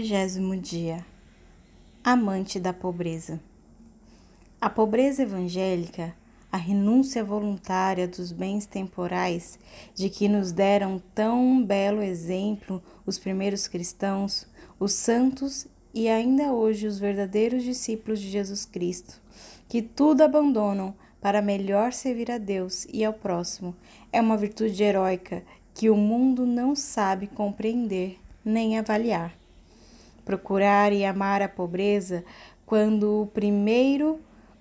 Trigésimo dia. Amante da pobreza. A pobreza evangélica, a renúncia voluntária dos bens temporais, de que nos deram tão belo exemplo os primeiros cristãos, os santos e ainda hoje os verdadeiros discípulos de Jesus Cristo, que tudo abandonam para melhor servir a Deus e ao próximo, é uma virtude heróica que o mundo não sabe compreender nem avaliar procurar e amar a pobreza quando o primeiro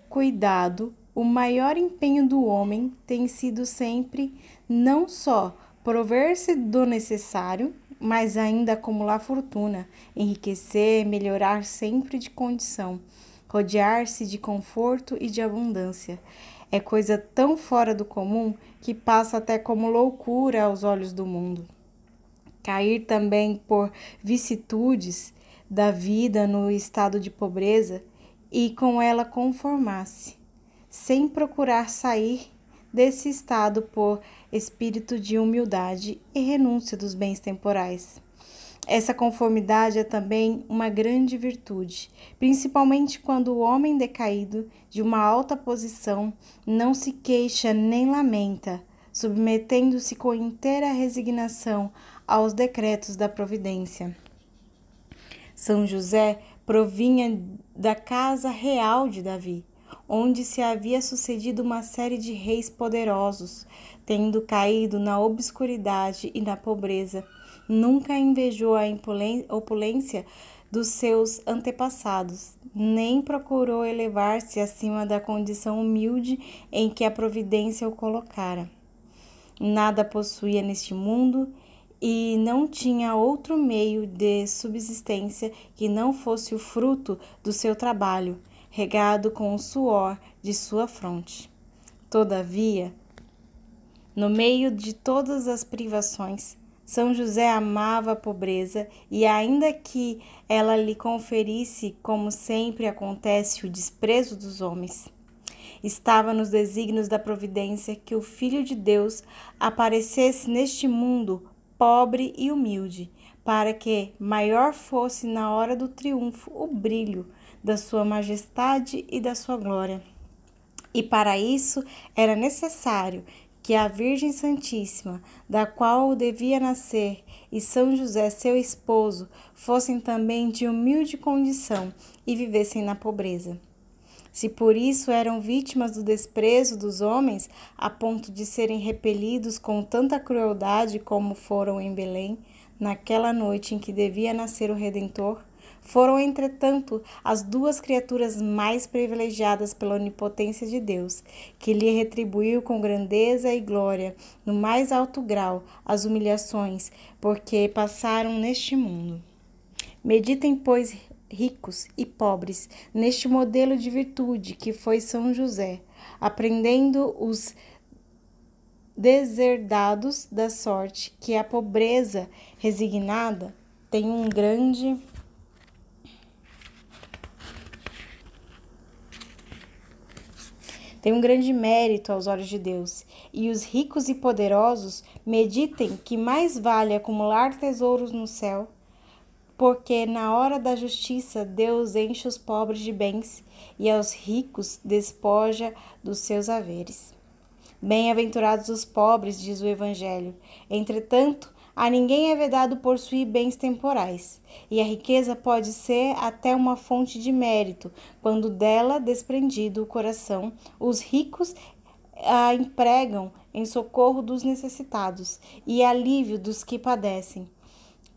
cuidado, o maior empenho do homem tem sido sempre não só prover-se do necessário, mas ainda acumular fortuna, enriquecer, melhorar sempre de condição, rodear-se de conforto e de abundância. É coisa tão fora do comum que passa até como loucura aos olhos do mundo. Cair também por vicissitudes da vida no estado de pobreza e com ela conformar-se, sem procurar sair desse estado por espírito de humildade e renúncia dos bens temporais. Essa conformidade é também uma grande virtude, principalmente quando o homem decaído de uma alta posição não se queixa nem lamenta, submetendo-se com inteira resignação aos decretos da providência. São José provinha da casa real de Davi, onde se havia sucedido uma série de reis poderosos, tendo caído na obscuridade e na pobreza. Nunca invejou a opulência dos seus antepassados, nem procurou elevar-se acima da condição humilde em que a providência o colocara. Nada possuía neste mundo e não tinha outro meio de subsistência que não fosse o fruto do seu trabalho, regado com o suor de sua fronte. Todavia, no meio de todas as privações, São José amava a pobreza e, ainda que ela lhe conferisse, como sempre acontece, o desprezo dos homens, estava nos desígnios da providência que o Filho de Deus aparecesse neste mundo pobre e humilde, para que maior fosse na hora do triunfo o brilho da sua majestade e da sua glória. E para isso era necessário que a Virgem Santíssima, da qual devia nascer, e São José, seu esposo, fossem também de humilde condição e vivessem na pobreza. Se por isso eram vítimas do desprezo dos homens, a ponto de serem repelidos com tanta crueldade como foram em Belém, naquela noite em que devia nascer o Redentor, foram, entretanto, as duas criaturas mais privilegiadas pela onipotência de Deus, que lhe retribuiu com grandeza e glória, no mais alto grau, as humilhações, porque passaram neste mundo. Meditem, pois, ricos e pobres neste modelo de virtude que foi São José, aprendendo os deserdados da sorte que a pobreza resignada tem um grande tem um grande mérito aos olhos de Deus, e os ricos e poderosos meditem que mais vale acumular tesouros no céu porque na hora da justiça Deus enche os pobres de bens e aos ricos despoja dos seus haveres. Bem-aventurados os pobres, diz o Evangelho. Entretanto, a ninguém é vedado possuir bens temporais, e a riqueza pode ser até uma fonte de mérito, quando dela, desprendido o coração, os ricos a empregam em socorro dos necessitados e alívio dos que padecem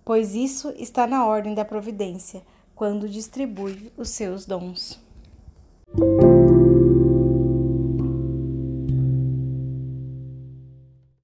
pois isso está na ordem da providência, quando distribui os seus dons.